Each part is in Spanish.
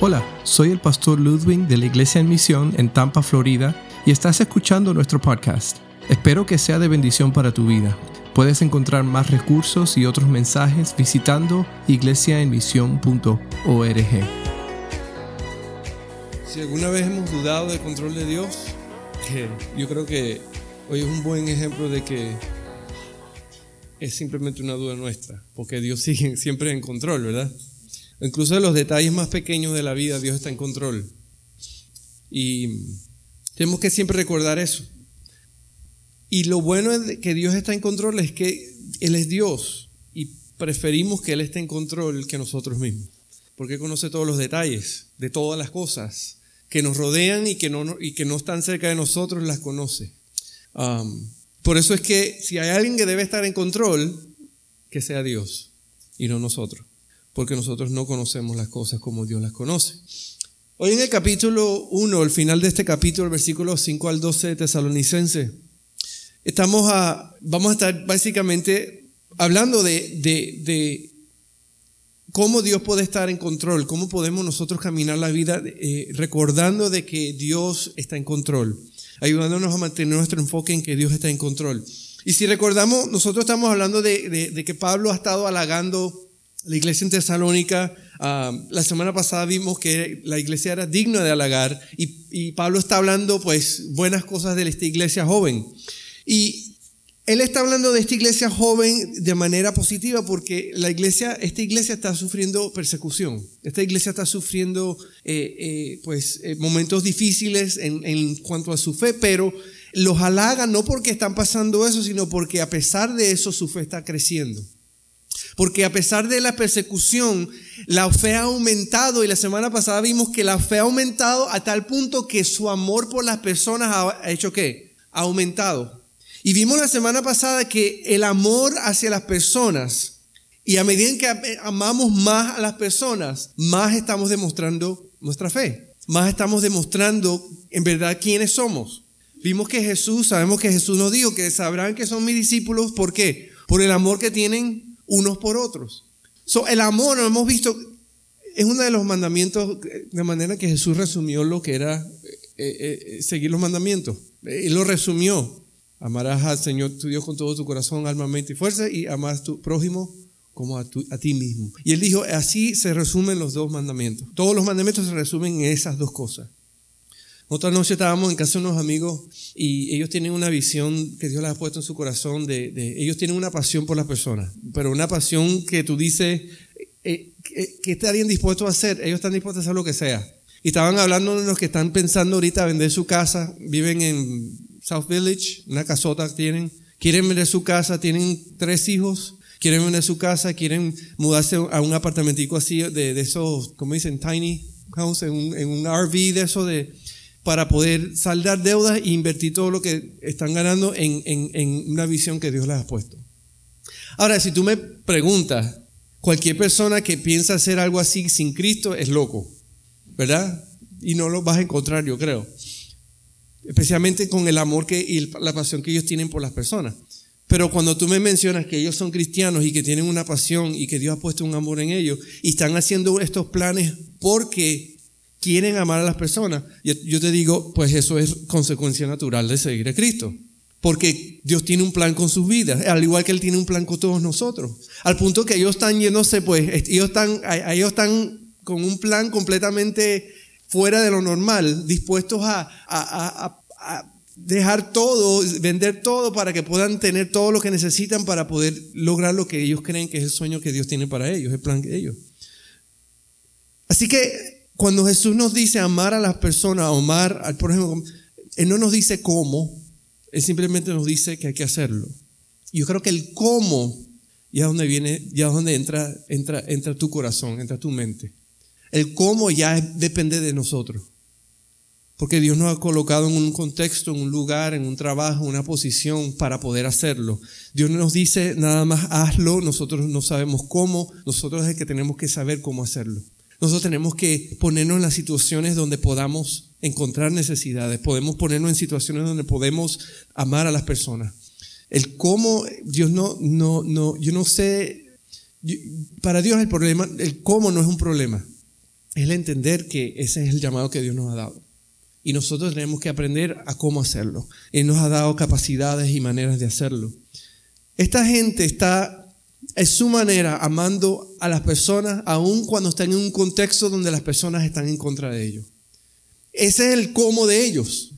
Hola, soy el pastor Ludwig de la Iglesia en Misión en Tampa, Florida, y estás escuchando nuestro podcast. Espero que sea de bendición para tu vida. Puedes encontrar más recursos y otros mensajes visitando iglesiaenmisión.org. Si alguna vez hemos dudado del control de Dios, yo creo que hoy es un buen ejemplo de que es simplemente una duda nuestra, porque Dios sigue siempre en control, ¿verdad? Incluso de los detalles más pequeños de la vida, Dios está en control. Y tenemos que siempre recordar eso. Y lo bueno de que Dios está en control es que Él es Dios y preferimos que Él esté en control que nosotros mismos. Porque conoce todos los detalles de todas las cosas que nos rodean y que no, están cerca de nosotros, las conoce. Por eso es que si hay alguien que debe estar en control, que sea Dios y no nosotros porque nosotros no conocemos las cosas como Dios las conoce. Hoy en el capítulo 1, el final de este capítulo, el versículo 5 al 12 de Tesalonicense, estamos a, vamos a estar básicamente hablando de, de, cómo Dios puede estar en control, cómo podemos nosotros caminar la vida eh, recordando de que Dios está en control, ayudándonos a mantener nuestro enfoque en que Dios está en control. Y si recordamos, nosotros estamos hablando de, de que Pablo ha estado halagando la iglesia en Tesalónica, ah, la semana pasada vimos que la iglesia era digna de halagar y, Pablo está hablando pues buenas cosas de esta iglesia joven. Y él está hablando de esta iglesia joven de manera positiva porque la iglesia, esta iglesia está sufriendo persecución. Esta iglesia está sufriendo eh, eh, pues eh, momentos difíciles en, en cuanto a su fe, pero los halaga no porque están pasando eso, sino porque a pesar de eso su fe está creciendo. Porque a pesar de la persecución, la fe ha aumentado y la semana pasada vimos que la fe ha aumentado a tal punto que su amor por las personas ha hecho qué? Ha aumentado. Y vimos la semana pasada que el amor hacia las personas y a medida que amamos más a las personas, más estamos demostrando nuestra fe. Más estamos demostrando en verdad quiénes somos. Vimos que Jesús, sabemos que Jesús nos dijo que sabrán que son mis discípulos. ¿Por qué? Por el amor que tienen unos por otros. So, el amor, lo hemos visto, es uno de los mandamientos, de manera que Jesús resumió lo que era eh, eh, eh, seguir los mandamientos. Él lo resumió. Amarás al Señor tu Dios con todo tu corazón, alma, mente y fuerza y amarás a tu prójimo como a, a, ti mismo. Y él dijo, así se resumen los dos mandamientos. Todos los mandamientos se resumen en esas dos cosas. Otra noche estábamos en casa de unos amigos y ellos tienen una visión que Dios les ha puesto en su corazón de, ellos tienen una pasión por las personas, pero una pasión que tú dices, eh, eh, ¿qué estarían dispuestos a hacer? Ellos están dispuestos a hacer lo que sea. Y estaban hablando de los que están pensando ahorita vender su casa, viven en South Village, una casota tienen, quieren vender su casa, tienen tres hijos, quieren vender su casa, quieren mudarse a un apartamentico así de, de esos, como dicen, tiny house, en un, en un RV de eso de para poder saldar deudas e invertir todo lo que están ganando en, en, una visión que Dios les ha puesto. Ahora, si tú me preguntas, cualquier persona que piensa hacer algo así sin Cristo es loco, ¿verdad? Y no lo vas a encontrar, yo creo. Especialmente con el amor que, y la pasión que ellos tienen por las personas. Pero cuando tú me mencionas que ellos son cristianos y que tienen una pasión y que Dios ha puesto un amor en ellos y están haciendo estos planes porque quieren amar a las personas, yo te digo, pues eso es consecuencia natural de seguir a Cristo. Porque Dios tiene un plan con sus vidas, al igual que Él tiene un plan con todos nosotros. Al punto que ellos están yéndose, pues, ellos están, ellos están con un plan completamente fuera de lo normal, dispuestos a, a dejar todo, vender todo para que puedan tener todo lo que necesitan para poder lograr lo que ellos creen que es el sueño que Dios tiene para ellos, el plan de ellos. Así que cuando Jesús nos dice amar a las personas, amar al prójimo, Él no nos dice cómo, Él simplemente nos dice que hay que hacerlo. Yo creo que el cómo ya es donde viene, ya es donde entra, entra, entra tu corazón, entra tu mente. El cómo ya depende de nosotros. Porque Dios nos ha colocado en un contexto, en un lugar, en un trabajo, en una posición para poder hacerlo. Dios no nos dice nada más hazlo, nosotros no sabemos cómo, nosotros es el que tenemos que saber cómo hacerlo. Nosotros tenemos que ponernos en las situaciones donde podamos encontrar necesidades, podemos ponernos en situaciones donde podemos amar a las personas. El cómo, Dios no, no, no, yo no sé, para Dios el problema, el cómo no es un problema. es el entender que ese es el llamado que Dios nos ha dado. Y nosotros tenemos que aprender a cómo hacerlo. Él nos ha dado capacidades y maneras de hacerlo. Esta gente está, es su manera, amando a las personas, aun cuando están en un contexto donde las personas están en contra de ellos. Ese es el cómo de ellos.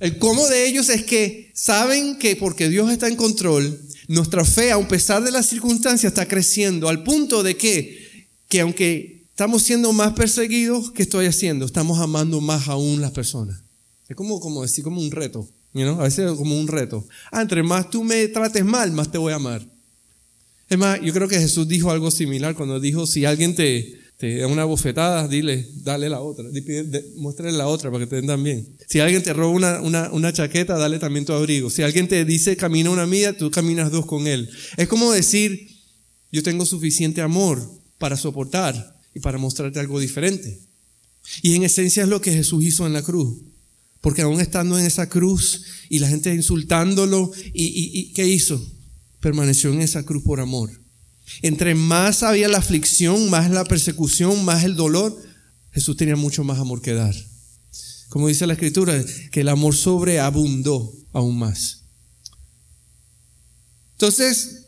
El cómo de ellos es que saben que porque Dios está en control, nuestra fe, a pesar de las circunstancias, está creciendo al punto de que, que aunque estamos siendo más perseguidos, ¿qué estoy haciendo? Estamos amando más aún las personas. Es como, como decir, como un reto. A veces es como un reto. Ah, entre más tú me trates mal, más te voy a amar. Es más, yo creo que Jesús dijo algo similar cuando dijo, si alguien te, da una bofetada, dile, dale la otra, muéstrale la otra para que te den también. Si alguien te roba una, chaqueta, dale también tu abrigo. Si alguien te dice camina una milla, tú caminas dos con él. Es como decir, yo tengo suficiente amor para soportar y para mostrarte algo diferente. Y en esencia es lo que Jesús hizo en la cruz. Porque aún estando en esa cruz y la gente insultándolo, ¿y, y, y qué hizo? Permaneció en esa cruz por amor. Entre más había la aflicción, más la persecución, más el dolor, Jesús tenía mucho más amor que dar. Como dice la escritura, que el amor sobreabundó aún más. Entonces,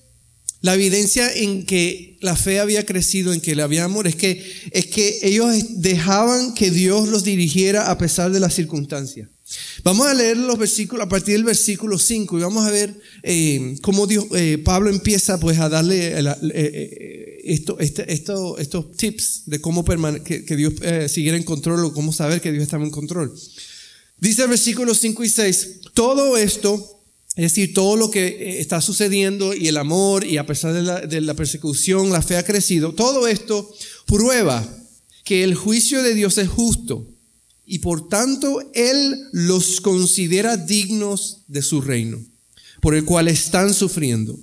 la evidencia en que la fe había crecido, en que le había amor, es que, es que ellos dejaban que Dios los dirigiera a pesar de las circunstancias. Vamos a leer los versículos a partir del versículo 5 y vamos a ver eh, cómo eh, Pablo empieza pues a darle eh, este, esto, estos tips de cómo que, que, Dios siguiera en control o cómo saber que Dios estaba en control. Dice el versículo 5 y 6, todo esto, es decir, todo lo que está sucediendo y el amor y a pesar de la, de la persecución, la fe ha crecido, todo esto prueba que el juicio de Dios es justo y por tanto Él los considera dignos de su reino, por el cual están sufriendo.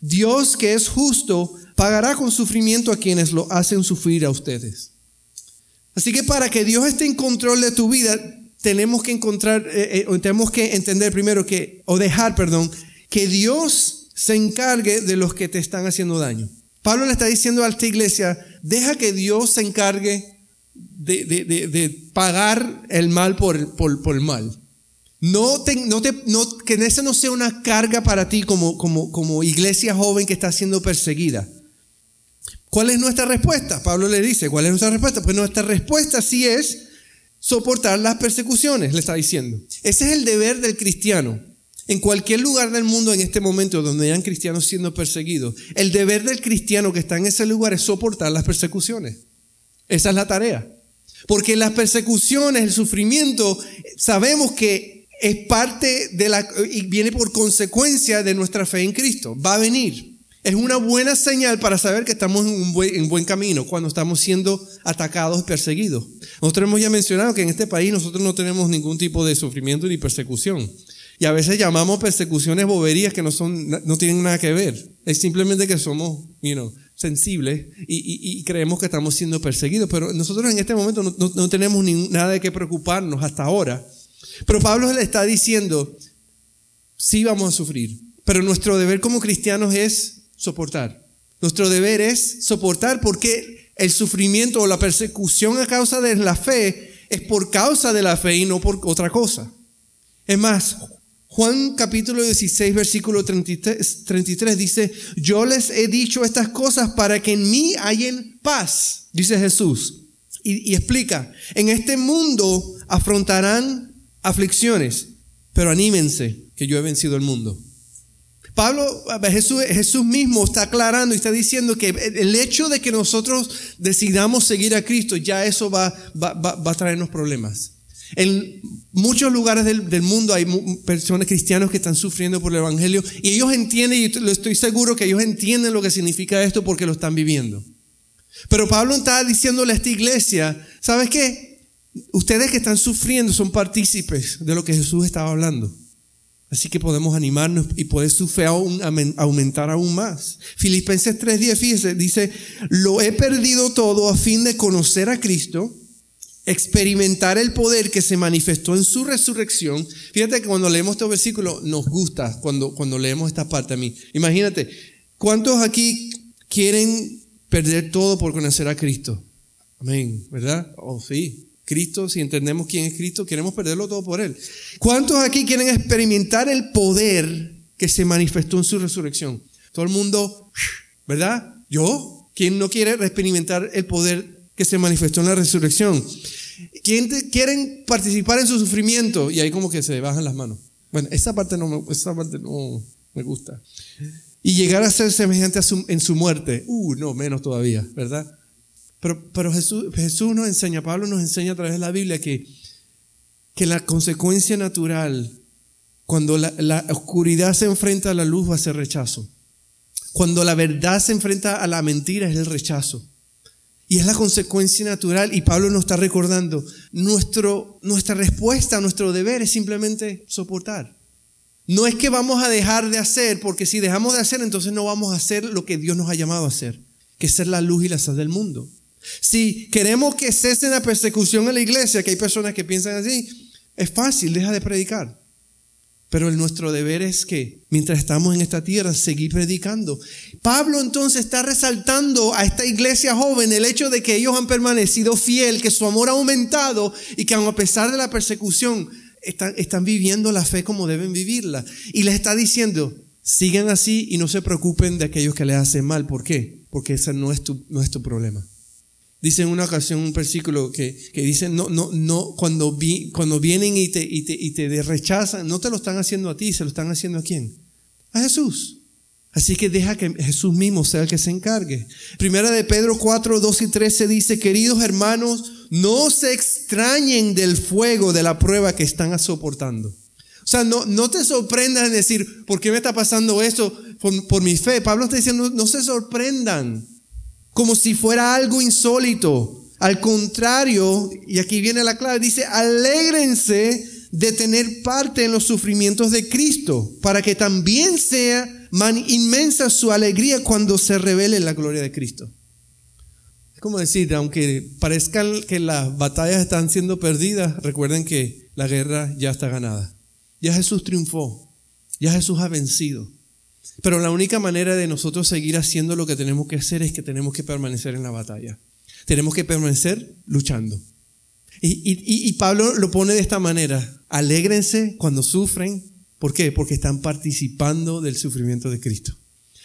Dios que es justo pagará con sufrimiento a quienes lo hacen sufrir a ustedes. Así que para que Dios esté en control de tu vida, tenemos que encontrar, eh, eh, tenemos que entender primero que, o dejar, perdón, que Dios se encargue de los que te están haciendo daño. Pablo le está diciendo a esta iglesia, deja que Dios se encargue de, de, de, pagar el mal por, por, por el mal. No, te, no, te, no que esa no sea una carga para ti como, como, como iglesia joven que está siendo perseguida. ¿Cuál es nuestra respuesta? Pablo le dice, ¿cuál es nuestra respuesta? Pues nuestra respuesta sí es soportar las persecuciones, le está diciendo. Ese es el deber del cristiano. En cualquier lugar del mundo en este momento donde hayan cristianos siendo perseguidos, el deber del cristiano que está en ese lugar es soportar las persecuciones. Esa es la tarea. Porque las persecuciones, el sufrimiento, sabemos que es parte de la, y viene por consecuencia de nuestra fe en Cristo. Va a venir. Es una buena señal para saber que estamos en un buen, en buen camino cuando estamos siendo atacados perseguidos. Nosotros hemos ya mencionado que en este país nosotros no tenemos ningún tipo de sufrimiento ni persecución. Y a veces llamamos persecuciones boberías que no, son, no tienen nada que ver. Es simplemente que somos, you know, sensibles y, creemos que estamos siendo perseguidos, pero nosotros en este momento no, tenemos nada de qué preocuparnos hasta ahora. Pero Pablo le está diciendo, sí vamos a sufrir, pero nuestro deber como cristianos es soportar. Nuestro deber es soportar porque el sufrimiento o la persecución a causa de la fe es por causa de la fe y no por otra cosa. Es más, Juan capítulo 16, versículo 33, dice, yo les he dicho estas cosas para que en mí hayan paz, dice Jesús. Y, y explica, en este mundo afrontarán aflicciones, pero anímense que yo he vencido el mundo. Pablo, Jesús, Jesús, mismo está aclarando y está diciendo que el hecho de que nosotros decidamos seguir a Cristo, ya eso va, va, va a traernos problemas. En muchos lugares del, mundo hay personas cristianos que están sufriendo por el Evangelio y ellos entienden, y estoy seguro que ellos entienden lo que significa esto porque lo están viviendo. Pero Pablo está diciéndole a esta iglesia, ¿sabes qué? Ustedes que están sufriendo son partícipes de lo que Jesús estaba hablando. Así que podemos animarnos y puede su aún, aumentar aún más. Filipenses 3:10, fíjese, dice, lo he perdido todo a fin de conocer a Cristo experimentar el poder que se manifestó en su resurrección. Fíjate que cuando leemos este versículo nos gusta cuando, cuando leemos esta parte a mí. Imagínate, ¿cuántos aquí quieren perder todo por conocer a Cristo? Amén, ¿verdad? Oh, sí. Cristo, si entendemos quién es Cristo, queremos perderlo todo por Él. ¿Cuántos aquí quieren experimentar el poder que se manifestó en su resurrección? Todo el mundo, ¿verdad? ¿Yo? ¿Quién no quiere experimentar el poder que se manifestó en la resurrección? ¿Quién quieren participar en su sufrimiento? Y ahí como que se bajan las manos. Bueno, esa parte no me, esa parte no me gusta. Y llegar a ser semejante en su muerte. Uh, no, menos todavía, ¿verdad? Pero, pero Jesús, Jesús nos enseña, Pablo nos enseña a través de la Biblia que, que la consecuencia natural, cuando la, la oscuridad se enfrenta a la luz, va a ser rechazo. Cuando la verdad se enfrenta a la mentira, es el rechazo. Y es la consecuencia natural y Pablo nos está recordando, nuestro, nuestra respuesta, nuestro deber es simplemente soportar. No es que vamos a dejar de hacer, porque si dejamos de hacer, entonces no vamos a hacer lo que Dios nos ha llamado a hacer, que es ser la luz y la sal del mundo. Si queremos que cese la persecución en la iglesia, que hay personas que piensan así, es fácil, deja de predicar. Pero nuestro deber es que, mientras estamos en esta tierra, seguir predicando. Pablo entonces está resaltando a esta iglesia joven el hecho de que ellos han permanecido fiel, que su amor ha aumentado y que aun a pesar de la persecución, están, están viviendo la fe como deben vivirla. Y les está diciendo, sigan así y no se preocupen de aquellos que les hacen mal. ¿Por qué? Porque ese no es tu, no es tu problema. Dice en una ocasión un versículo que, que dice, no, no, no, cuando, vi, cuando vienen y te, y, te, y te rechazan, no te lo están haciendo a ti, se lo están haciendo a quién? A Jesús. Así que deja que Jesús mismo sea el que se encargue. Primera de Pedro 4, 2 y 13 dice, queridos hermanos, no se extrañen del fuego de la prueba que están soportando. O sea, no, no te sorprendas en decir, ¿por qué me está pasando esto por, por mi fe? Pablo está diciendo, no se sorprendan como si fuera algo insólito. Al contrario, y aquí viene la clave, dice, alégrense de tener parte en los sufrimientos de Cristo, para que también sea inmensa su alegría cuando se revele la gloria de Cristo. Es como decir, aunque parezcan que las batallas están siendo perdidas, recuerden que la guerra ya está ganada. Ya Jesús triunfó, ya Jesús ha vencido. Pero la única manera de nosotros seguir haciendo lo que tenemos que hacer es que tenemos que permanecer en la batalla. Tenemos que permanecer luchando. Y, Pablo lo pone de esta manera. Alégrense cuando sufren. ¿Por qué? Porque están participando del sufrimiento de Cristo.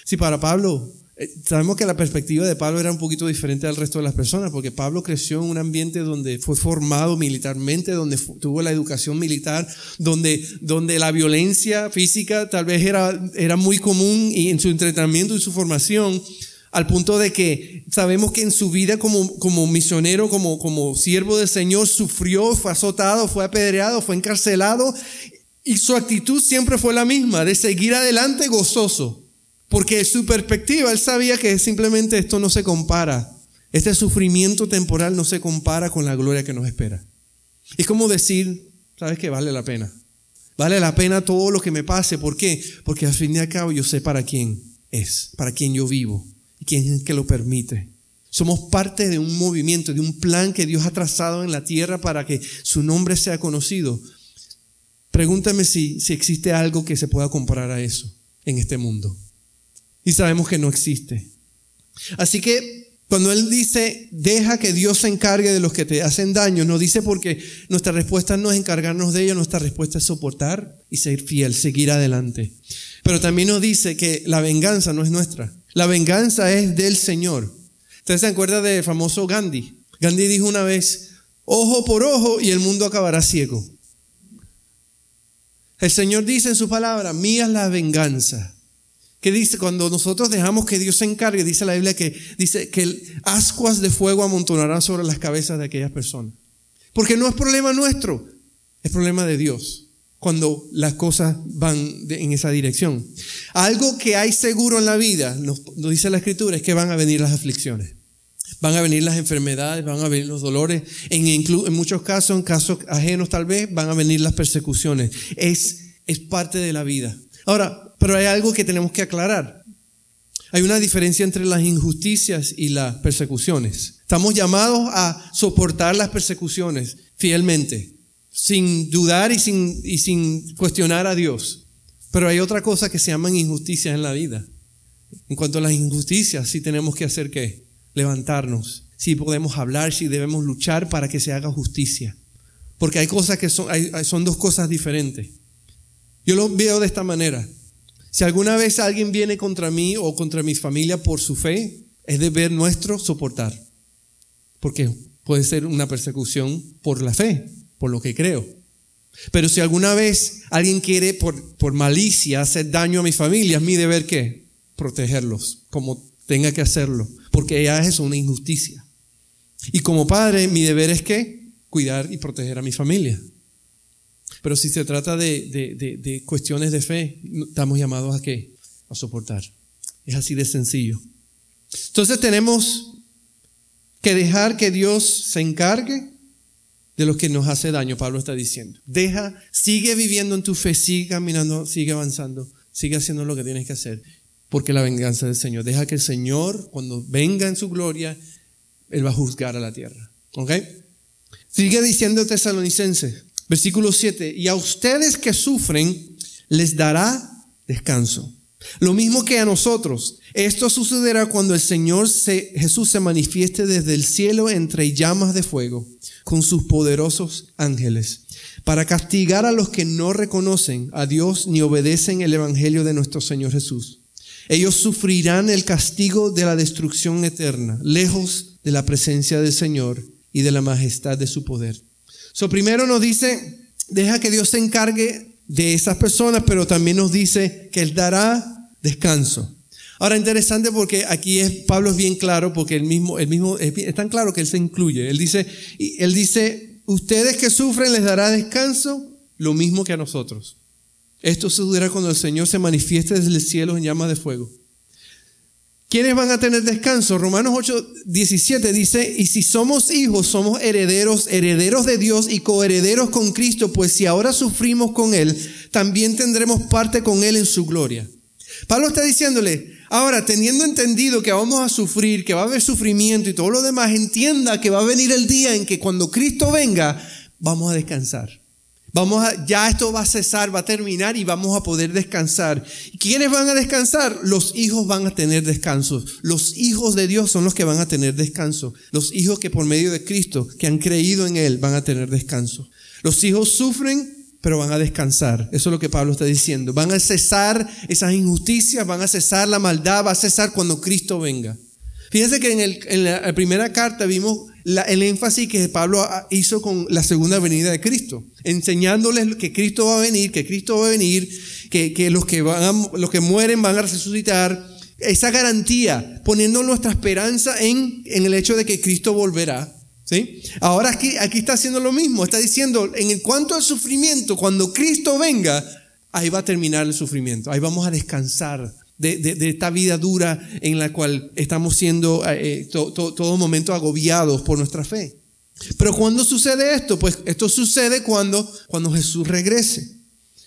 Si para Pablo eh, sabemos que la perspectiva de Pablo era un poquito diferente al resto de las personas, porque Pablo creció en un ambiente donde fue formado militarmente, donde tuvo la educación militar, donde, donde la violencia física tal vez era, era muy común y en su entrenamiento y su formación, al punto de que sabemos que en su vida como, como misionero, como, como siervo del Señor, sufrió, fue azotado, fue apedreado, fue encarcelado, y su actitud siempre fue la misma, de seguir adelante gozoso. Porque su perspectiva, él sabía que simplemente esto no se compara. Este sufrimiento temporal no se compara con la gloria que nos espera. Es como decir, ¿sabes qué? Vale la pena. Vale la pena todo lo que me pase. ¿Por qué? Porque al fin y al cabo yo sé para quién es, para quién yo vivo y quién es que lo permite. Somos parte de un movimiento, de un plan que Dios ha trazado en la tierra para que su nombre sea conocido. Pregúntame si, si existe algo que se pueda comparar a eso en este mundo y sabemos que no existe. Así que cuando Él dice, deja que Dios se encargue de los que te hacen daño, no dice porque nuestra respuesta no es encargarnos de ellos, nuestra respuesta es soportar y ser fiel, seguir adelante. Pero también nos dice que la venganza no es nuestra, la venganza es del Señor. ¿Ustedes se acuerdan del famoso Gandhi? Gandhi dijo una vez, ojo por ojo y el mundo acabará ciego. El Señor dice en su palabra, mía es la venganza que dice, cuando nosotros dejamos que Dios se encargue, dice la Biblia que dice que ascuas de fuego amontonarán sobre las cabezas de aquellas personas. Porque no es problema nuestro, es problema de Dios cuando las cosas van en esa dirección. Algo que hay seguro en la vida, nos, dice la Escritura, es que van a venir las aflicciones. Van a venir las enfermedades, van a venir los dolores. En, en muchos casos, en casos ajenos tal vez, van a venir las persecuciones. Es, es parte de la vida. Ahora, pero hay algo que tenemos que aclarar. Hay una diferencia entre las injusticias y las persecuciones. Estamos llamados a soportar las persecuciones fielmente, sin dudar y sin, y sin cuestionar a Dios. Pero hay otra cosa que se llaman injusticias en la vida. En cuanto a las injusticias, sí tenemos que hacer qué? Levantarnos, si podemos hablar, si debemos luchar para que se haga justicia. Porque hay cosas que son, son dos cosas diferentes. Yo lo veo de esta manera. Si alguna vez alguien viene contra mí o contra mi familia por su fe, es deber nuestro soportar. Porque puede ser una persecución por la fe, por lo que creo. Pero si alguna vez alguien quiere por, por malicia hacer daño a mi familia, es mi deber qué? Protegerlos, como tenga que hacerlo, porque ya es una injusticia. Y como padre, mi deber es que cuidar y proteger a mi familia. Pero si se trata de, cuestiones de fe, estamos llamados a qué? A soportar. Es así de sencillo. Entonces tenemos que dejar que Dios se encargue de lo que nos hace daño, Pablo está diciendo. Deja, sigue viviendo en tu fe, sigue caminando, sigue avanzando, sigue haciendo lo que tienes que hacer, porque la venganza del Señor. Deja que el Señor, cuando venga en su gloria, Él va a juzgar a la tierra. ¿Ok? Sigue diciendo tesalonicense, versículo 7, y a ustedes que sufren les dará descanso. Lo mismo que a nosotros. Esto sucederá cuando el Señor Jesús se manifieste desde el cielo entre llamas de fuego con sus poderosos ángeles para castigar a los que no reconocen a Dios ni obedecen el Evangelio de nuestro Señor Jesús. Ellos sufrirán el castigo de la destrucción eterna, lejos de la presencia del Señor y de la majestad de su poder. So, primero nos dice, deja que Dios se encargue de esas personas, pero también nos dice que Él dará descanso. Ahora, interesante porque aquí es, Pablo es bien claro, porque el mismo, mismo, es tan claro que Él se incluye. Él dice, él dice, ustedes que sufren les dará descanso, lo mismo que a nosotros. Esto sucederá cuando el Señor se manifieste desde el cielo en llamas de fuego. ¿Quiénes van a tener descanso? Romanos 8, 17 dice, y si somos hijos, somos herederos, herederos de Dios y coherederos con Cristo, pues si ahora sufrimos con Él, también tendremos parte con Él en su gloria. Pablo está diciéndole, ahora teniendo entendido que vamos a sufrir, que va a haber sufrimiento y todo lo demás, entienda que va a venir el día en que cuando Cristo venga, vamos a descansar. Vamos a, ya esto va a cesar, va a terminar y vamos a poder descansar. ¿Quiénes van a descansar? Los hijos van a tener descanso. Los hijos de Dios son los que van a tener descanso. Los hijos que por medio de Cristo, que han creído en Él, van a tener descanso. Los hijos sufren, pero van a descansar. Eso es lo que Pablo está diciendo. Van a cesar esas injusticias, van a cesar la maldad, va a cesar cuando Cristo venga. Fíjense que en, la primera carta vimos el énfasis que Pablo hizo con la segunda venida de Cristo, enseñándoles que Cristo va a venir, que Cristo va a venir, que, los, que van los que mueren van a resucitar. Esa garantía, poniendo nuestra esperanza en, en el hecho de que Cristo volverá. ¿sí? Ahora aquí, aquí está haciendo lo mismo, está diciendo, en cuanto al sufrimiento, cuando Cristo venga, ahí va a terminar el sufrimiento, ahí vamos a descansar de, esta vida dura en la cual estamos siendo eh, eh, todo momento agobiados por nuestra fe. Pero ¿cuándo sucede esto? Pues esto sucede cuando, cuando Jesús regrese.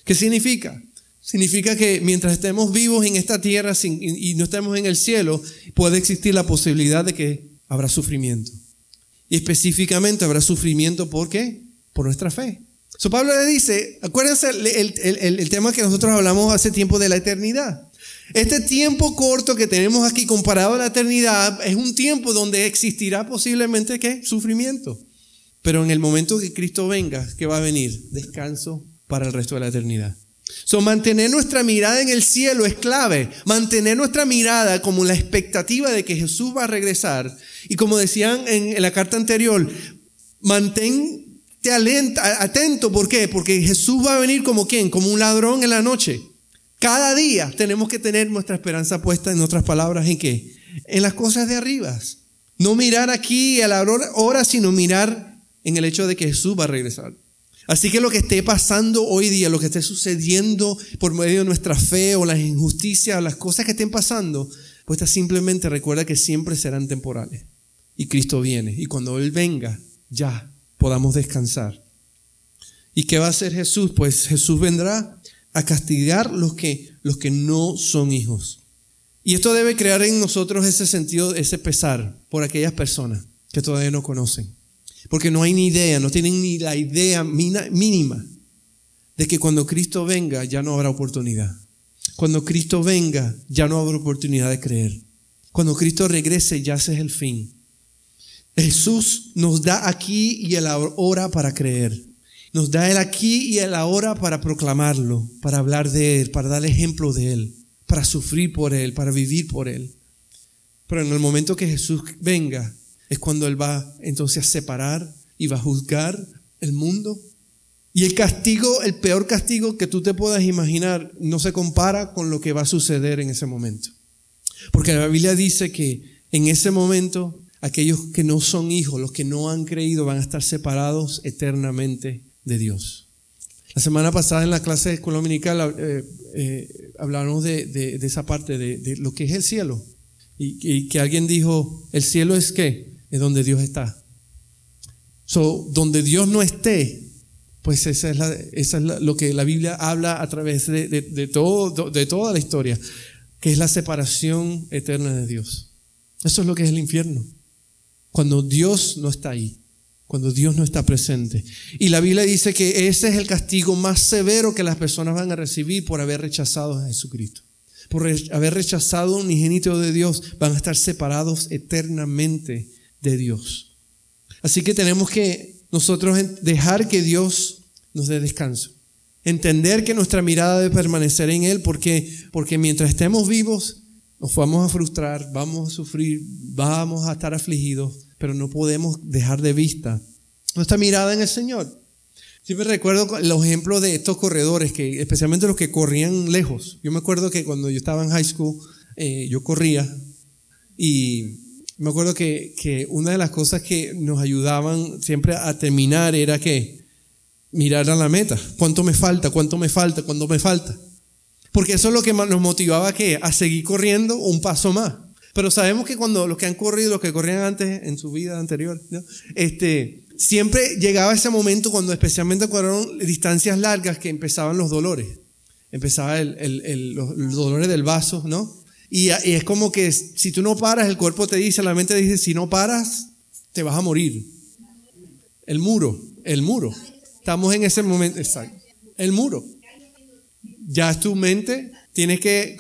¿Qué significa? Significa que mientras estemos vivos en esta tierra y no estemos en el cielo, puede existir la posibilidad de que habrá sufrimiento. Y específicamente habrá sufrimiento, ¿por qué? Por nuestra fe. So Pablo le dice, acuérdense el tema que nosotros hablamos hace tiempo de la eternidad. Este tiempo corto que tenemos aquí comparado a la eternidad es un tiempo donde existirá posiblemente ¿qué? Sufrimiento. Pero en el momento que Cristo venga, ¿qué va a venir? Descanso para el resto de la eternidad. So, mantener nuestra mirada en el cielo es clave. Mantener nuestra mirada como la expectativa de que Jesús va a regresar. Y como decían en la carta anterior, mantente atento. ¿Por qué? Porque Jesús va a venir como quién? Como un ladrón en la noche. Cada día tenemos que tener nuestra esperanza puesta, en otras palabras, ¿en qué? En las cosas de arriba. No mirar aquí a la hora, sino mirar en el hecho de que Jesús va a regresar. Así que lo que esté pasando hoy día, lo que esté sucediendo por medio de nuestra fe o las injusticias, o las cosas que estén pasando, pues simplemente recuerda que siempre serán temporales. Y Cristo viene. Y cuando Él venga, ya podamos descansar. ¿Y qué va a hacer Jesús? Pues Jesús vendrá a castigar los que, los que no son hijos. Y esto debe crear en nosotros ese sentido, ese pesar por aquellas personas que todavía no conocen. Porque no hay ni idea, no tienen ni la idea mínima de que cuando Cristo venga ya no habrá oportunidad. Cuando Cristo venga ya no habrá oportunidad de creer. Cuando Cristo regrese ya ese es el fin. Jesús nos da aquí y el ahora para creer. Nos da el aquí y el ahora para proclamarlo, para hablar de Él, para dar ejemplo de Él, para sufrir por Él, para vivir por Él. Pero en el momento que Jesús venga, es cuando Él va entonces a separar y va a juzgar el mundo. Y el castigo, el peor castigo que tú te puedas imaginar, no se compara con lo que va a suceder en ese momento. Porque la Biblia dice que en ese momento aquellos que no son hijos, los que no han creído, van a estar separados eternamente de Dios. La semana pasada en la clase de escuela dominical eh, eh, hablábamos de, esa parte de, lo que es el cielo. Y, que alguien dijo, el cielo es qué? Es donde Dios está. So, donde Dios no esté, pues esa es lo que la Biblia habla a través de, todo, de toda la historia, que es la separación eterna de Dios. Eso es lo que es el infierno. Cuando Dios no está ahí, cuando Dios no está presente. Y la Biblia dice que ese es el castigo más severo que las personas van a recibir por haber rechazado a Jesucristo. Por haber rechazado un unigénito de Dios, van a estar separados eternamente de Dios. Así que tenemos que nosotros dejar que Dios nos dé descanso. Entender que nuestra mirada debe permanecer en Él porque, porque mientras estemos vivos, nos vamos a frustrar, vamos a sufrir, vamos a estar afligidos, pero no podemos dejar de vista nuestra mirada en el Señor. Siempre recuerdo los ejemplos de estos corredores, que especialmente los que corrían lejos. Yo me acuerdo que cuando yo estaba en high school, eh, yo corría y me acuerdo que, que, una de las cosas que nos ayudaban siempre a terminar era que mirar a la meta. ¿Cuánto me falta? ¿Cuánto me falta? ¿Cuánto me falta? Porque eso es lo que nos motivaba a, a seguir corriendo un paso más. Pero sabemos que cuando los que han corrido, los que corrían antes en su vida anterior, este, siempre llegaba ese momento cuando especialmente eran distancias largas que empezaban los dolores. Empezaba el, los, dolores del vaso, ¿no? Y, y, es como que si tú no paras, el cuerpo te dice, la mente dice, si no paras, te vas a morir. El muro, el muro. Estamos en ese momento, exacto. El muro ya es tu mente, tienes que,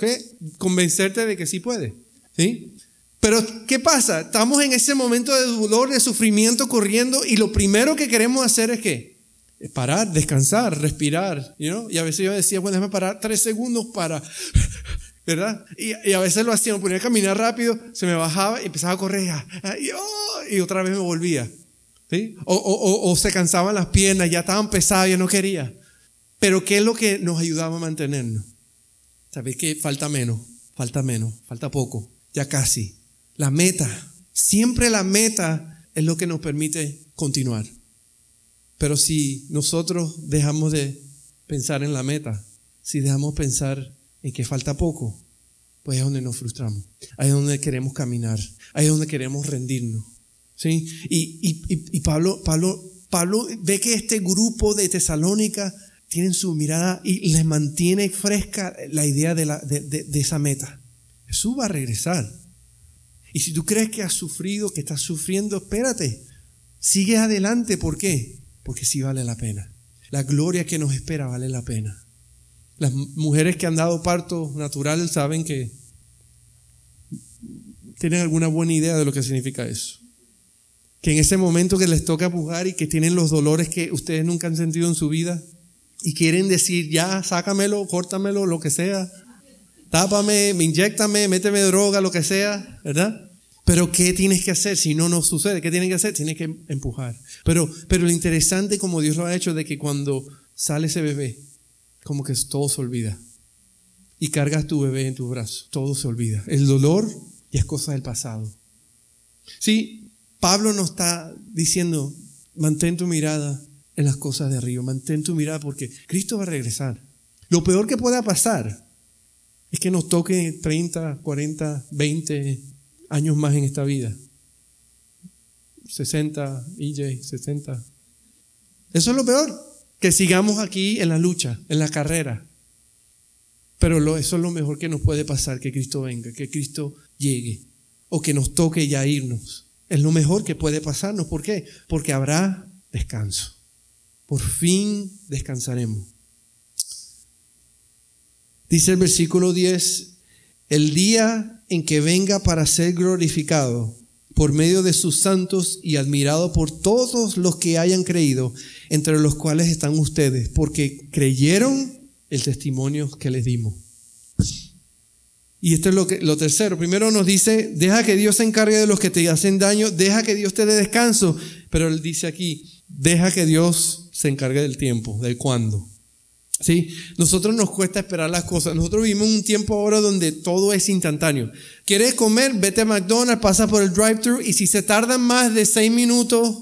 convencerte de que sí puede. ¿Sí? Pero ¿qué pasa? Estamos en ese momento de dolor, de sufrimiento corriendo y lo primero que queremos hacer es qué? Es parar, descansar, respirar. Y a veces yo decía, bueno, déjame parar tres segundos para... ¿Verdad? Y, a veces lo hacía, me ponía a caminar rápido, se me bajaba y empezaba a correr oh, y, otra vez me volvía. ¿sí? O se cansaban las piernas, ya estaban pesadas, ya no quería. Pero ¿qué es lo que nos ayudaba a mantenernos? ¿Sabéis que falta menos? Falta menos, falta poco, ya casi. La meta, siempre la meta es lo que nos permite continuar. Pero si nosotros dejamos de pensar en la meta, si dejamos pensar en que falta poco, pues es donde nos frustramos, ahí es donde queremos caminar, ahí es donde queremos rendirnos. ¿sí? Y, y Pablo, Pablo, Pablo ve que este grupo de Tesalónica tienen su mirada y les mantiene fresca la idea de, la, de, esa meta. Jesús va a regresar. Y si tú crees que has sufrido, que estás sufriendo, espérate. Sigue adelante. ¿Por qué? Porque sí vale la pena. La gloria que nos espera vale la pena. Las mujeres que han dado parto natural saben que tienen alguna buena idea de lo que significa eso. Que en ese momento que les toca pujar y que tienen los dolores que ustedes nunca han sentido en su vida, y quieren decir, ya, sácamelo, córtamelo, lo que sea, tápame, inyectame, méteme droga, lo que sea, ¿verdad? Pero ¿qué tienes que hacer si no nos sucede? ¿Qué tienes que hacer? Tienes que empujar. Pero, pero lo interesante como Dios lo ha hecho de que cuando sale ese bebé, como que todo se olvida. Y cargas tu bebé en tu brazo, todo se olvida. El dolor ya es cosa del pasado. Sí, Pablo nos está diciendo, mantén tu mirada en las cosas de arriba. Mantén tu mirada porque Cristo va a regresar. Lo peor que pueda pasar es que nos toque 30, 40, 20 años más en esta vida. 60, EJ, 60. Eso es lo peor, que sigamos aquí en la lucha, en la carrera. Pero lo, eso es lo mejor que nos puede pasar, que Cristo venga, que Cristo llegue o que nos toque ya irnos. Es lo mejor que puede pasarnos. ¿Por qué? Porque habrá descanso por fin descansaremos. Dice el versículo 10, el día en que venga para ser glorificado, por medio de sus santos y admirado por todos los que hayan creído, entre los cuales están ustedes, porque creyeron el testimonio que les dimos. Y esto es lo, lo tercero. Primero nos dice, deja que Dios se encargue de los que te hacen daño, deja que Dios te dé descanso. Pero él dice aquí, deja que Dios se encargue del tiempo, del cuándo. ¿Sí? Nosotros nos cuesta esperar las cosas. Nosotros vivimos un tiempo ahora donde todo es instantáneo. ¿Quieres comer? Vete a McDonald's, pasa por el drive-thru y si se tardan más de seis minutos,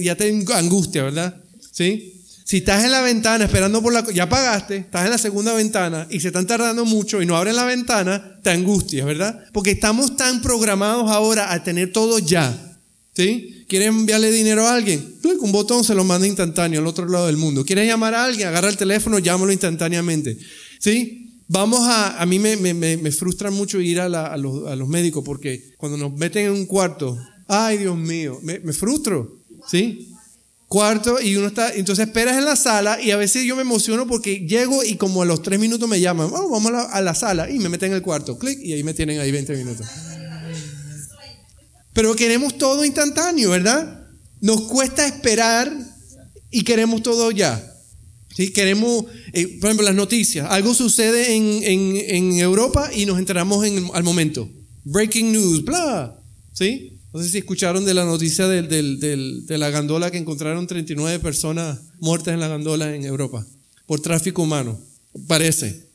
ya te angustia, ¿verdad? ¿Sí? Si estás en la ventana esperando por la... Ya pagaste, estás en la segunda ventana y se están tardando mucho y no abren la ventana, te angustias, ¿verdad? Porque estamos tan programados ahora a tener todo ya. ¿Sí? ¿Quieres enviarle dinero a alguien? Clic un botón, se lo manda instantáneo al otro lado del mundo. ¿Quieres llamar a alguien? Agarra el teléfono, llámalo instantáneamente. ¿Sí? Vamos a, a mí me, me, me frustra mucho ir a, a, los, a, los, médicos porque cuando nos meten en un cuarto, ay Dios mío, me, me frustro, ¿sí? Cuarto y uno está, entonces esperas en la sala y a veces yo me emociono porque llego y como a los tres minutos me llaman, oh, vamos a la, a la sala y me meten en el cuarto, clic y ahí me tienen ahí 20 minutos. Pero queremos todo instantáneo, ¿verdad? Nos cuesta esperar y queremos todo ya. ¿Sí? Queremos, eh, por ejemplo, las noticias. Algo sucede en, en, en Europa y nos enteramos en, al momento. Breaking news, bla. ¿Sí? No sé si escucharon de la noticia del, del, de la gandola que encontraron 39 personas muertas en la gandola en Europa por tráfico humano. Parece.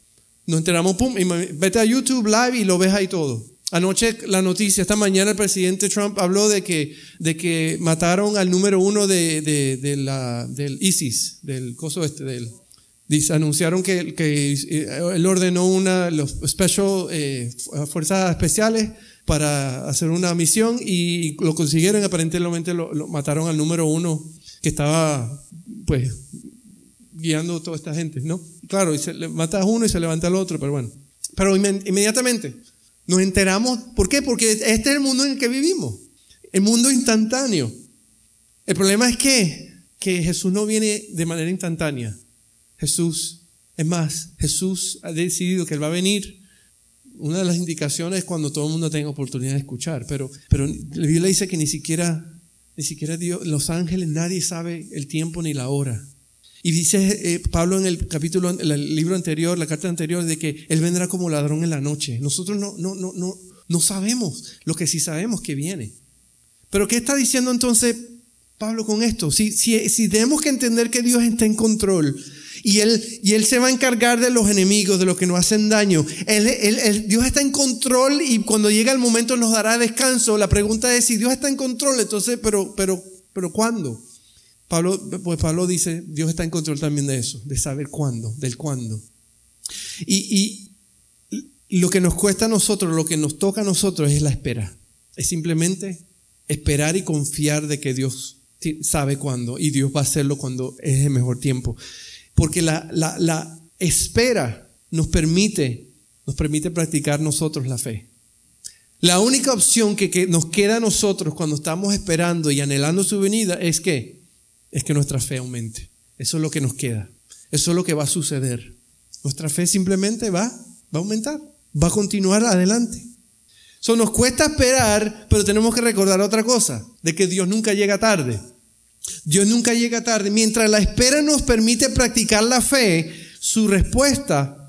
Nos enteramos, pum, y vete a YouTube Live y lo ves ahí todo. Anoche la noticia, esta mañana el presidente Trump habló de que, de que mataron al número uno de, de, la, del ISIS, del coso este, del, dice, anunciaron que, que, eh, él ordenó una, los special, eh, fuerzas especiales para hacer una misión y lo consiguieron, aparentemente lo, lo mataron al número uno que estaba, pues, guiando toda esta gente, ¿no? Claro, y se mata a uno y se levanta al otro, pero bueno. Pero inmediatamente, nos enteramos, ¿por qué? Porque este es el mundo en el que vivimos, el mundo instantáneo. El problema es que, que Jesús no viene de manera instantánea. Jesús, es más, Jesús ha decidido que Él va a venir. Una de las indicaciones es cuando todo el mundo tenga oportunidad de escuchar, pero, pero la Biblia dice que ni siquiera, ni siquiera Dios, los ángeles, nadie sabe el tiempo ni la hora. Y dice eh, Pablo en el capítulo, en el libro anterior, la carta anterior, de que Él vendrá como ladrón en la noche. Nosotros no, no, no, no, no sabemos lo que sí sabemos que viene. Pero ¿qué está diciendo entonces Pablo con esto? Si, si, si tenemos que entender que Dios está en control y él, y él se va a encargar de los enemigos, de los que nos hacen daño, él, Dios está en control y cuando llega el momento nos dará descanso. La pregunta es si Dios está en control, entonces, pero, pero, pero ¿cuándo? Pablo, pues Pablo dice, Dios está en control también de eso, de saber cuándo, del cuándo. Y, lo que nos cuesta a nosotros, lo que nos toca a nosotros es la espera. Es simplemente esperar y confiar de que Dios sabe cuándo y Dios va a hacerlo cuando es el mejor tiempo. Porque la, la espera nos permite, nos permite practicar nosotros la fe. La única opción que, que, nos queda a nosotros cuando estamos esperando y anhelando su venida es que es que nuestra fe aumente. Eso es lo que nos queda. Eso es lo que va a suceder. Nuestra fe simplemente va, va a aumentar, va a continuar adelante. Eso nos cuesta esperar, pero tenemos que recordar otra cosa, de que Dios nunca llega tarde. Dios nunca llega tarde. Mientras la espera nos permite practicar la fe, su respuesta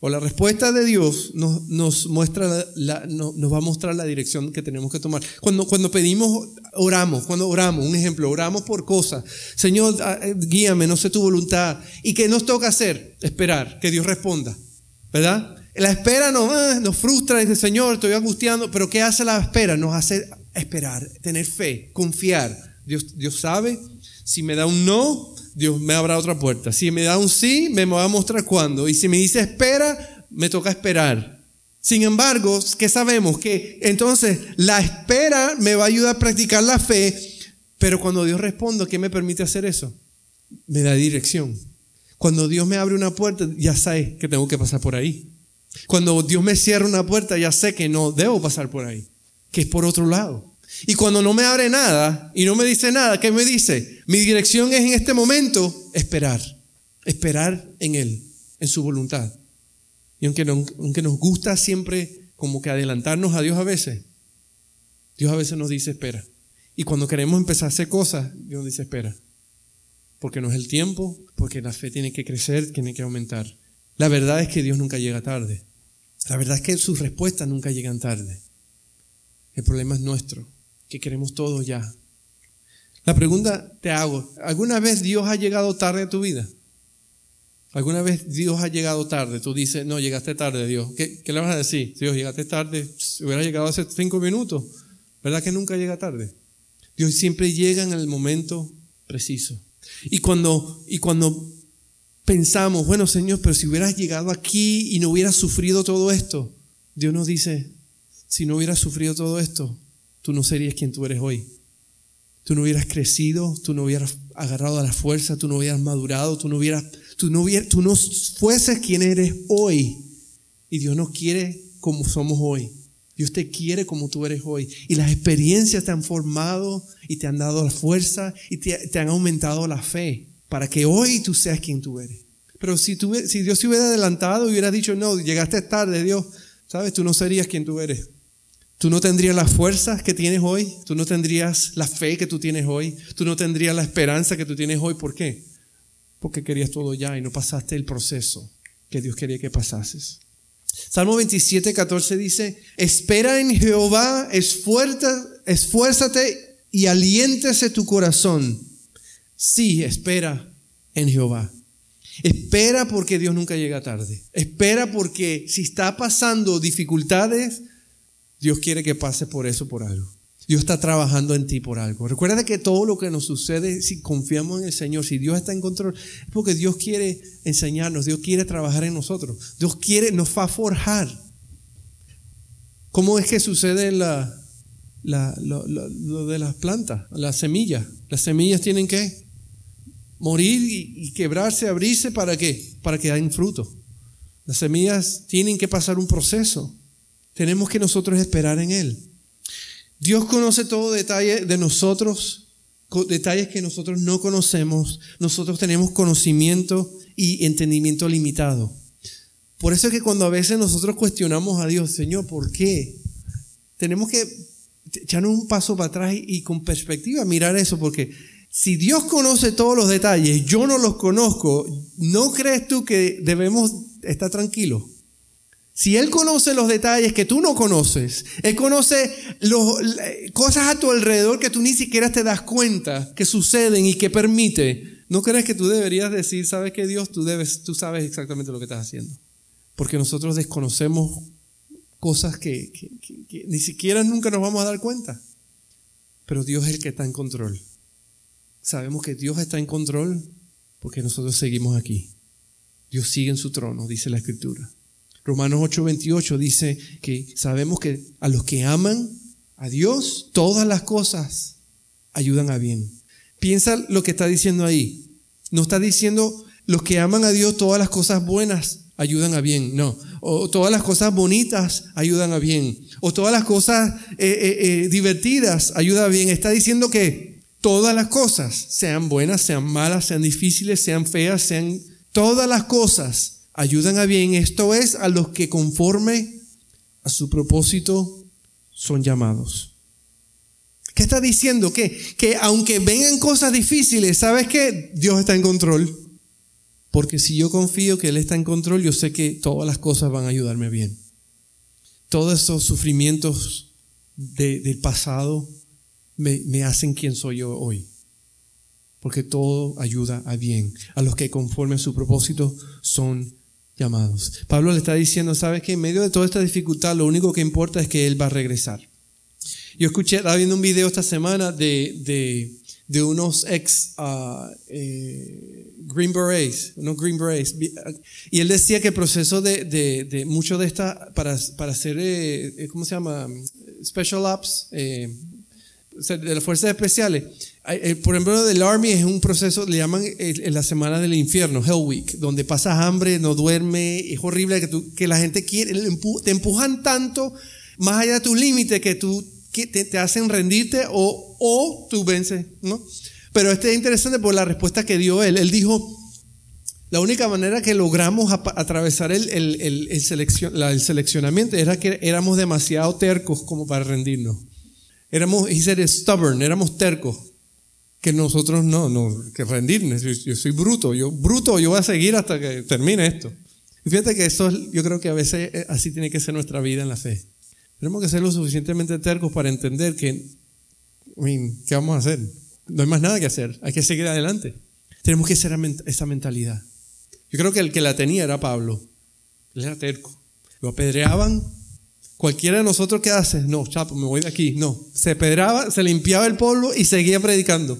o la respuesta de Dios nos, nos muestra la, nos va a mostrar la dirección que tenemos que tomar. Cuando, cuando pedimos, oramos, cuando oramos, un ejemplo, oramos por cosas. Señor, ah, eh, guíame, no sé tu voluntad. ¿Y qué nos toca hacer? Esperar, que Dios responda. ¿Verdad? La espera nos, ah, nos frustra, dice, Señor, estoy angustiando, pero ¿qué hace la espera? Nos hace esperar, tener fe, confiar. Dios, Dios sabe, si me da un no, Dios me abra otra puerta. Si me da un sí, me va a mostrar cuándo. Y si me dice espera, me toca esperar. Sin embargo, ¿qué sabemos? Que entonces la espera me va a ayudar a practicar la fe, pero cuando Dios responde, ¿qué me permite hacer eso? Me da dirección. Cuando Dios me abre una puerta, ya sé que tengo que pasar por ahí. Cuando Dios me cierra una puerta, ya sé que no debo pasar por ahí, que es por otro lado. Y cuando no me abre nada y no me dice nada, ¿qué me dice? Mi dirección es en este momento esperar, esperar en Él, en su voluntad. Y aunque, aunque nos gusta siempre como que adelantarnos a Dios a veces, Dios a veces nos dice espera. Y cuando queremos empezar a hacer cosas, Dios dice espera. Porque no es el tiempo, porque la fe tiene que crecer, tiene que aumentar. La verdad es que Dios nunca llega tarde. La verdad es que sus respuestas nunca llegan tarde. El problema es nuestro, que queremos todo ya. La pregunta te hago, ¿alguna vez Dios ha llegado tarde a tu vida? ¿Alguna vez Dios ha llegado tarde? Tú dices, no, llegaste tarde, Dios. ¿Qué, le vas a decir? Dios, llegaste tarde, hubiera llegado hace cinco minutos. ¿Verdad que nunca llega tarde? Dios siempre llega en el momento preciso. Y cuando, y cuando pensamos, bueno Señor, pero si hubieras llegado aquí y no hubieras sufrido todo esto, Dios nos dice, si no hubieras sufrido todo esto, tú no serías quien tú eres hoy. Tú no hubieras crecido, tú no hubieras agarrado a la fuerza, tú no hubieras madurado, tú no hubieras, tú no, hubieras, tú no fueses quien eres hoy. Y Dios nos quiere como somos hoy. Dios te quiere como tú eres hoy. Y las experiencias te han formado y te han dado la fuerza y te, han aumentado la fe para que hoy tú seas quien tú eres. Pero si, tú, si Dios se hubiera adelantado y hubiera dicho, no, llegaste tarde, Dios, sabes, tú no serías quien tú eres. Tú no tendrías las fuerzas que tienes hoy, tú no tendrías la fe que tú tienes hoy, tú no tendrías la esperanza que tú tienes hoy. ¿Por qué? Porque querías todo ya y no pasaste el proceso que Dios quería que pasases. Salmo 27, 14 dice, espera en Jehová, esfuérzate y aliéntese tu corazón. Sí, espera en Jehová. Espera porque Dios nunca llega tarde. Espera porque si está pasando dificultades, Dios quiere que pase por eso, por algo. Dios está trabajando en ti por algo. Recuerda que todo lo que nos sucede, si confiamos en el Señor, si Dios está en control, es porque Dios quiere enseñarnos, Dios quiere trabajar en nosotros, Dios quiere, nos va a forjar. ¿Cómo es que sucede la, lo, de las plantas, las semillas? Las semillas tienen que morir y, y quebrarse, abrirse, ¿para qué? Para que den fruto. Las semillas tienen que pasar un proceso. Tenemos que nosotros esperar en Él. Dios conoce todo detalle de nosotros, detalles que nosotros no conocemos. Nosotros tenemos conocimiento y entendimiento limitado. Por eso es que cuando a veces nosotros cuestionamos a Dios, Señor, ¿por qué? Tenemos que echarnos un paso para atrás y con perspectiva mirar eso, porque si Dios conoce todos los detalles, yo no los conozco, ¿no crees tú que debemos estar tranquilos? Si Él conoce los detalles que tú no conoces, Él conoce cosas a tu alrededor que tú ni siquiera te das cuenta que suceden y que permite, ¿no crees que tú deberías decir, sabes que Dios, tú, debes, tú sabes exactamente lo que estás haciendo? Porque nosotros desconocemos cosas que, que ni siquiera nunca nos vamos a dar cuenta. Pero Dios es el que está en control. Sabemos que Dios está en control porque nosotros seguimos aquí. Dios sigue en su trono, dice la Escritura. Romanos 8:28 dice que sabemos que a los que aman a Dios, todas las cosas ayudan a bien. Piensa lo que está diciendo ahí. No está diciendo los que aman a Dios, todas las cosas buenas ayudan a bien. No. O todas las cosas bonitas ayudan a bien. O todas las cosas eh, eh, eh, divertidas ayudan a bien. Está diciendo que todas las cosas, sean buenas, sean malas, sean difíciles, sean feas, sean todas las cosas ayudan a bien, esto es, a los que conforme a su propósito son llamados. ¿Qué está diciendo? Que, que aunque vengan cosas difíciles, ¿sabes qué? Dios está en control. Porque si yo confío que Él está en control, yo sé que todas las cosas van a ayudarme bien. Todos esos sufrimientos del pasado me, me hacen quien soy yo hoy. Porque todo ayuda a bien. A los que conforme a su propósito son llamados. Pablo le está diciendo, sabes que en medio de toda esta dificultad lo único que importa es que Él va a regresar. Yo escuché, estaba viendo un video esta semana de, de, unos ex uh, eh, Green Berets, unos Green Berets, y él decía que el proceso de, de, de mucho de esta, para, para hacer, eh, eh, ¿cómo se llama? Special Ops, de las fuerzas especiales, eh, por ejemplo, del Army es un proceso, le llaman la semana del infierno, Hell Week, donde pasas hambre, no duerme, es horrible que, que la gente quiere, te empujan tanto más allá de tu límite que tú te, te, hacen rendirte o, o tú vences, ¿no? Pero este es interesante por la respuesta que dio él. Él dijo, la única manera que logramos atravesar el, el, el, el seleccionamiento era que éramos demasiado tercos como para rendirnos. Éramos, he said, stubborn, éramos tercos. Que nosotros no, no, que rendirnos. Yo, soy bruto, yo bruto, yo voy a seguir hasta que termine esto. Y fíjate que eso, yo creo que a veces eh, así tiene que ser nuestra vida en la fe. Tenemos que ser lo suficientemente tercos para entender que, ¿qué vamos a hacer? No hay más nada que hacer, hay que seguir adelante. Tenemos que ser esa mentalidad. Yo creo que el que la tenía era Pablo. Él era terco. Lo apedreaban. Cualquiera de nosotros que hace, no, chapo, me voy de aquí. No, se pedraba, se limpiaba el polvo y seguía predicando.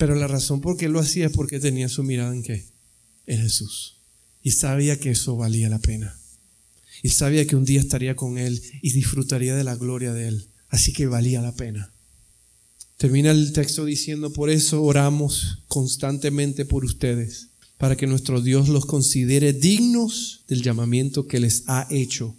Pero la razón por qué lo hacía es porque tenía su mirada en qué? En Jesús. Y sabía que eso valía la pena. Y sabía que un día estaría con Él y disfrutaría de la gloria de Él. Así que valía la pena. Termina el texto diciendo, por eso oramos constantemente por ustedes para que nuestro Dios los considere dignos del llamamiento que les ha hecho.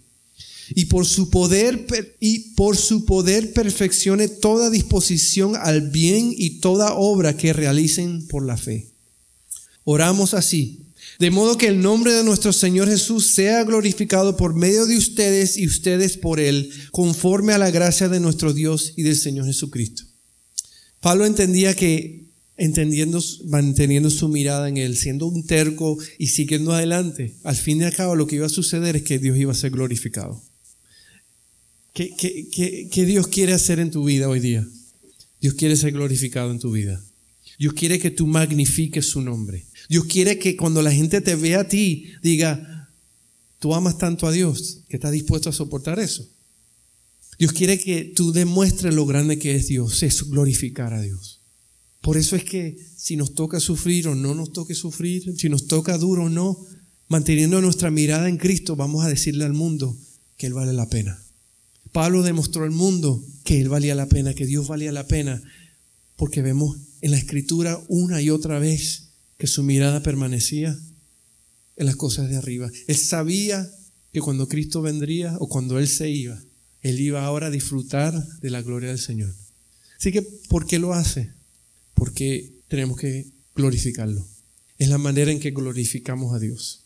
Y por su poder y por su poder perfeccione toda disposición al bien y toda obra que realicen por la fe. Oramos así, de modo que el nombre de nuestro Señor Jesús sea glorificado por medio de ustedes y ustedes por él, conforme a la gracia de nuestro Dios y del Señor Jesucristo. Pablo entendía que entendiendo, manteniendo su mirada en Él, siendo un terco y siguiendo adelante, al fin y al cabo lo que iba a suceder es que Dios iba a ser glorificado. ¿Qué, qué, Dios quiere hacer en tu vida hoy día? Dios quiere ser glorificado en tu vida. Dios quiere que tú magnifiques su nombre. Dios quiere que cuando la gente te vea a ti, diga, tú amas tanto a Dios que estás dispuesto a soportar eso. Dios quiere que tú demuestres lo grande que es Dios, es glorificar a Dios. Por eso es que si nos toca sufrir o no nos toque sufrir, si nos toca duro o no, manteniendo nuestra mirada en Cristo, vamos a decirle al mundo que Él vale la pena. Pablo demostró al mundo que Él valía la pena, que Dios valía la pena, porque vemos en la Escritura una y otra vez que su mirada permanecía en las cosas de arriba. Él sabía que cuando Cristo vendría o cuando Él se iba, Él iba ahora a disfrutar de la gloria del Señor. Así que, ¿por qué lo hace? porque tenemos que glorificarlo. Es la manera en que glorificamos a Dios.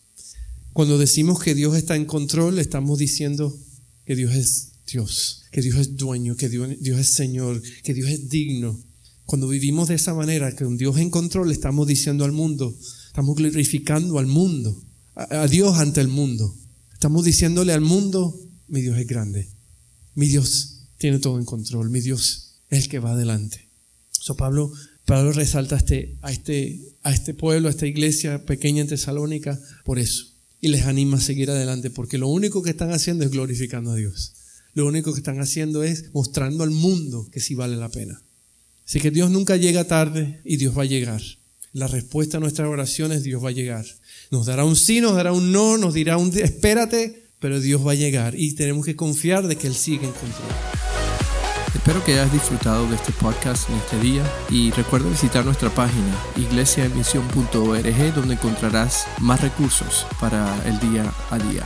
Cuando decimos que Dios está en control, estamos diciendo que Dios es Dios, que Dios es dueño, que Dios, es Señor, que Dios es digno. Cuando vivimos de esa manera, un Dios en control, estamos diciendo al mundo, estamos glorificando al mundo, a Dios ante el mundo. Estamos diciéndole al mundo, mi Dios es grande, mi Dios tiene todo en control, mi Dios es el que va adelante. So Pablo Pablo resalta a este, a, este, a este pueblo, a esta iglesia pequeña en Tesalónica, por eso. Y les anima a seguir adelante, porque lo único que están haciendo es glorificando a Dios. Lo único que están haciendo es mostrando al mundo que sí vale la pena. Así que Dios nunca llega tarde y Dios va a llegar. La respuesta a nuestras oraciones, Dios va a llegar. Nos dará un sí, nos dará un no, nos dirá un espérate, pero Dios va a llegar y tenemos que confiar de que Él sigue en control. Espero que hayas disfrutado de este podcast en este día y recuerda visitar nuestra página iglesiaemisión.org donde encontrarás más recursos para el día a día.